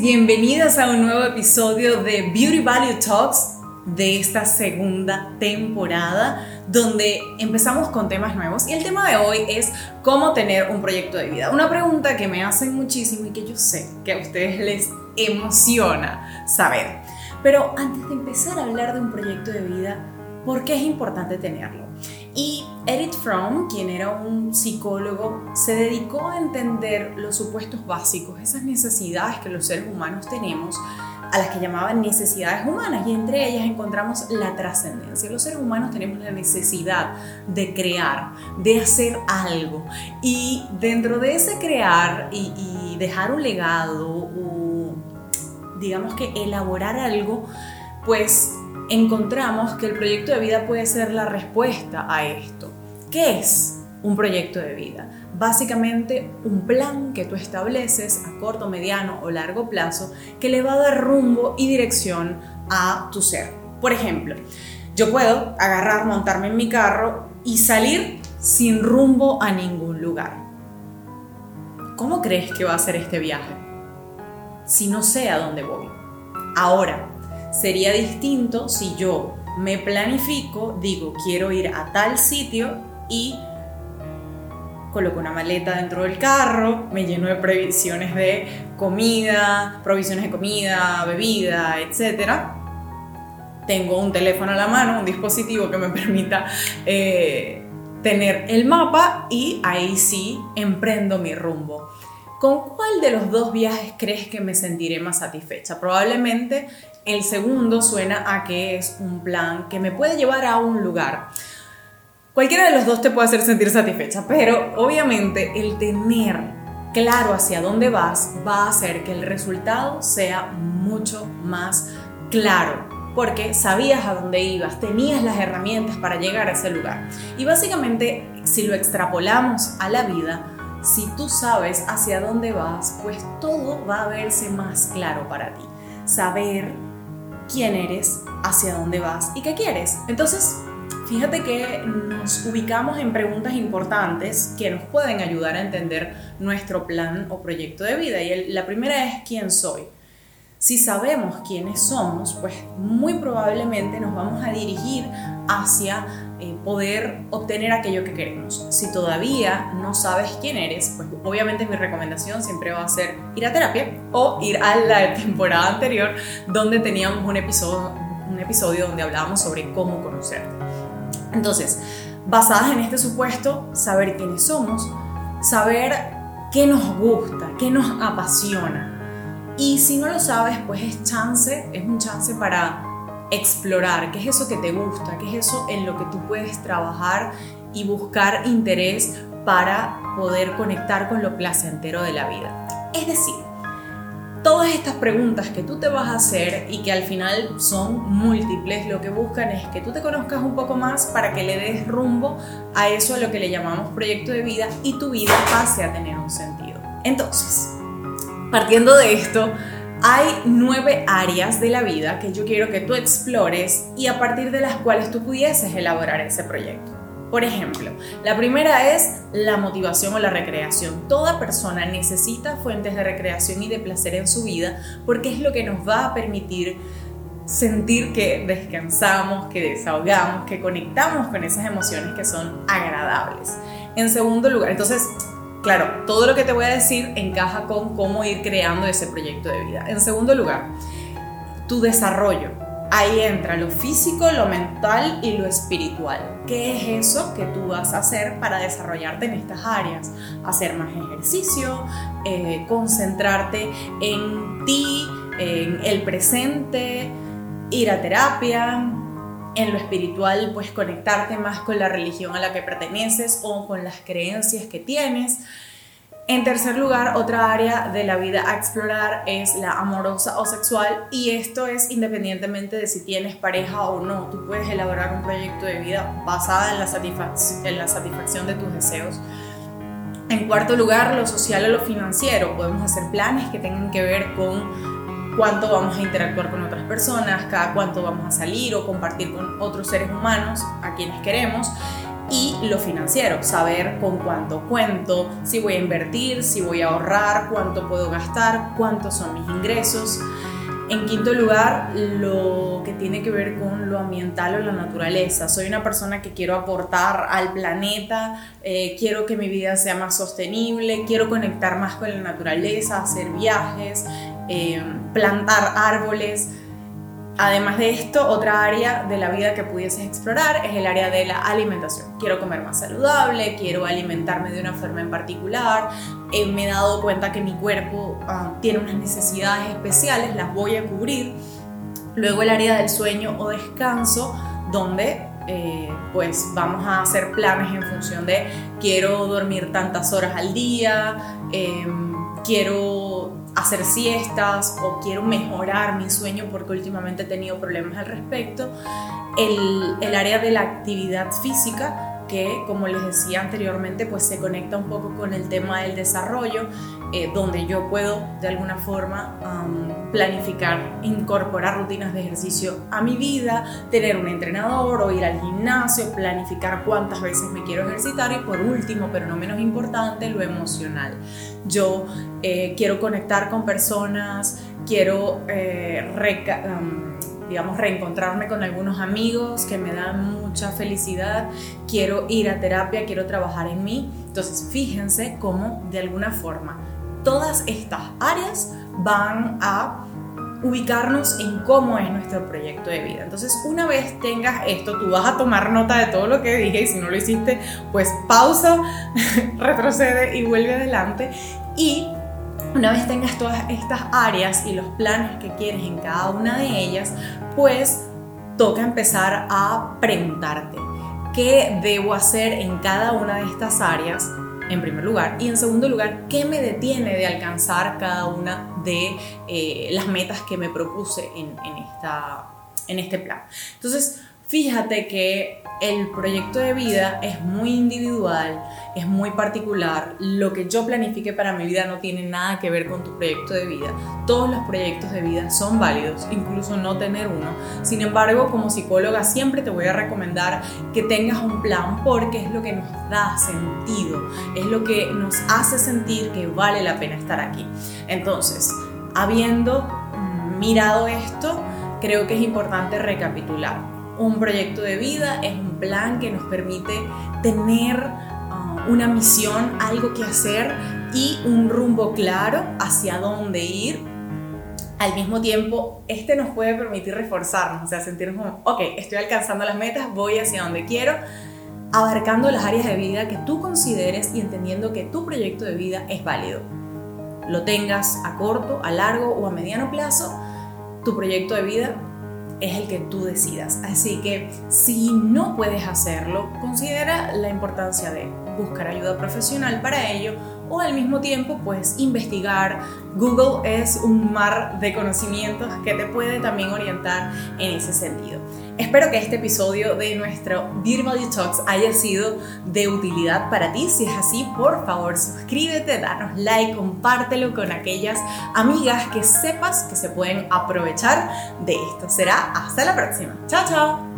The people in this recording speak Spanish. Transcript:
bienvenidas a un nuevo episodio de Beauty Value Talks de esta segunda temporada donde empezamos con temas nuevos y el tema de hoy es cómo tener un proyecto de vida. Una pregunta que me hacen muchísimo y que yo sé que a ustedes les emociona saber. Pero antes de empezar a hablar de un proyecto de vida, ¿por qué es importante tenerlo? Y Edith Fromm, quien era un psicólogo, se dedicó a entender los supuestos básicos, esas necesidades que los seres humanos tenemos, a las que llamaban necesidades humanas, y entre ellas encontramos la trascendencia. Los seres humanos tenemos la necesidad de crear, de hacer algo, y dentro de ese crear y, dejar un legado, o digamos que elaborar algo, pues encontramos que el proyecto de vida puede ser la respuesta a esto. ¿Qué es un proyecto de vida? Básicamente un plan que tú estableces a corto, mediano o largo plazo que le va a dar rumbo y dirección a tu ser. Por ejemplo, yo puedo agarrar, montarme en mi carro y salir sin rumbo a ningún lugar. ¿Cómo crees que va a ser este viaje? Si no sé a dónde voy. Ahora, Sería distinto si yo me planifico, digo, quiero ir a tal sitio y coloco una maleta dentro del carro, me lleno de previsiones de comida, provisiones de comida, bebida, etc. Tengo un teléfono a la mano, un dispositivo que me permita eh, tener el mapa y ahí sí emprendo mi rumbo. ¿Con cuál de los dos viajes crees que me sentiré más satisfecha? Probablemente el segundo suena a que es un plan que me puede llevar a un lugar. Cualquiera de los dos te puede hacer sentir satisfecha, pero obviamente el tener claro hacia dónde vas va a hacer que el resultado sea mucho más claro, porque sabías a dónde ibas, tenías las herramientas para llegar a ese lugar. Y básicamente, si lo extrapolamos a la vida, si tú sabes hacia dónde vas, pues todo va a verse más claro para ti. Saber quién eres, hacia dónde vas y qué quieres. Entonces, fíjate que nos ubicamos en preguntas importantes que nos pueden ayudar a entender nuestro plan o proyecto de vida. Y la primera es quién soy. Si sabemos quiénes somos, pues muy probablemente nos vamos a dirigir hacia eh, poder obtener aquello que queremos. Si todavía no sabes quién eres, pues obviamente mi recomendación siempre va a ser ir a terapia o ir a la temporada anterior donde teníamos un episodio, un episodio donde hablábamos sobre cómo conocerte. Entonces, basadas en este supuesto, saber quiénes somos, saber qué nos gusta, qué nos apasiona, y si no lo sabes, pues es chance, es un chance para explorar qué es eso que te gusta, qué es eso en lo que tú puedes trabajar y buscar interés para poder conectar con lo placentero de la vida. Es decir, todas estas preguntas que tú te vas a hacer y que al final son múltiples, lo que buscan es que tú te conozcas un poco más para que le des rumbo a eso a lo que le llamamos proyecto de vida y tu vida pase a tener un sentido. Entonces, Partiendo de esto, hay nueve áreas de la vida que yo quiero que tú explores y a partir de las cuales tú pudieses elaborar ese proyecto. Por ejemplo, la primera es la motivación o la recreación. Toda persona necesita fuentes de recreación y de placer en su vida porque es lo que nos va a permitir sentir que descansamos, que desahogamos, que conectamos con esas emociones que son agradables. En segundo lugar, entonces Claro, todo lo que te voy a decir encaja con cómo ir creando ese proyecto de vida. En segundo lugar, tu desarrollo. Ahí entra lo físico, lo mental y lo espiritual. ¿Qué es eso que tú vas a hacer para desarrollarte en estas áreas? Hacer más ejercicio, eh, concentrarte en ti, en el presente, ir a terapia, en lo espiritual, pues conectarte más con la religión a la que perteneces o con las creencias que tienes. En tercer lugar, otra área de la vida a explorar es la amorosa o sexual y esto es independientemente de si tienes pareja o no. Tú puedes elaborar un proyecto de vida basada en la, en la satisfacción de tus deseos. En cuarto lugar, lo social o lo financiero. Podemos hacer planes que tengan que ver con cuánto vamos a interactuar con otras personas, cada cuánto vamos a salir o compartir con otros seres humanos a quienes queremos. y lo financiero, saber con cuánto cuento, si voy a invertir, si voy a ahorrar, cuánto puedo gastar, cuántos son mis ingresos. En quinto lugar, lo que tiene que ver con lo ambiental o la naturaleza. Soy una persona que quiero aportar al planeta, eh, quiero que mi vida sea más sostenible, quiero conectar más con la naturaleza, hacer viajes, eh, plantar árboles. Además de esto, otra área de la vida que pudieses explorar es el área de la alimentación. Quiero comer más saludable, quiero alimentarme de una forma en particular. Eh, me he dado cuenta que mi cuerpo ah, tiene unas necesidades especiales, las voy a cubrir. Luego el área del sueño o descanso, donde eh, pues vamos a hacer planes en función de quiero dormir tantas horas al día, em, quiero hacer siestas o quiero mejorar mi sueño porque últimamente he tenido problemas al respecto. El, el área de la actividad física, que como les decía anteriormente, pues se conecta un poco con el tema del desarrollo, eh, donde yo puedo de alguna forma planificar, incorporar rutinas de ejercicio a mi vida, tener un entrenador o ir al gimnasio, planificar cuántas veces me quiero ejercitar y por último, pero no menos importante, lo emocional. Yo eh, quiero conectar con personas, quiero eh, digamos, reencontrarme con algunos amigos que me dan mucha felicidad, quiero ir a terapia, quiero trabajar en mí. Entonces, fíjense cómo de alguna forma todas estas áreas van a ubicarnos en cómo es nuestro proyecto de vida. Entonces, una vez tengas esto, tú vas a tomar nota de todo lo que dije y si no lo hiciste, pues pausa, retrocede y vuelve adelante. Y una vez tengas todas estas áreas y los planes que quieres en cada una de ellas, pues toca empezar a preguntarte qué debo hacer en cada una de estas áreas en primer lugar y en segundo lugar qué me detiene de alcanzar cada una de eh, las metas que me propuse en, en este plan. Entonces, fíjate que el proyecto de vida es muy individual, es muy particular. Lo que yo planifique para mi vida no tiene nada que ver con tu proyecto de vida. Todos los proyectos de vida son válidos, incluso no tener uno. Sin embargo, como psicóloga siempre te voy a recomendar que tengas un plan porque es lo que nos da sentido, es lo que nos hace sentir que vale la pena estar aquí. Entonces, habiendo mirado esto, creo que es importante recapitular un proyecto de vida es un plan que nos permite tener uh, una misión, algo que hacer y un rumbo claro hacia dónde ir. Al mismo tiempo, este nos puede permitir reforzarnos, o sea, sentirnos como, ok, estoy alcanzando las metas, voy hacia donde quiero, abarcando las áreas de vida que tú consideres y entendiendo que tu proyecto de vida es válido. Lo tengas a corto, a largo o a mediano plazo, tu proyecto de vida es el que tú decidas. Así que si no puedes hacerlo, considera la importancia de buscar ayuda profesional para ello o al mismo tiempo pues investigar. Google es un mar de conocimientos que te puede también orientar en ese sentido. Espero que este episodio de nuestro Value Talks haya sido de utilidad para ti. Si es así, por favor suscríbete, danos like, compártelo con aquellas amigas que sepas que se pueden aprovechar de esto. Será hasta la próxima. Chao, chao.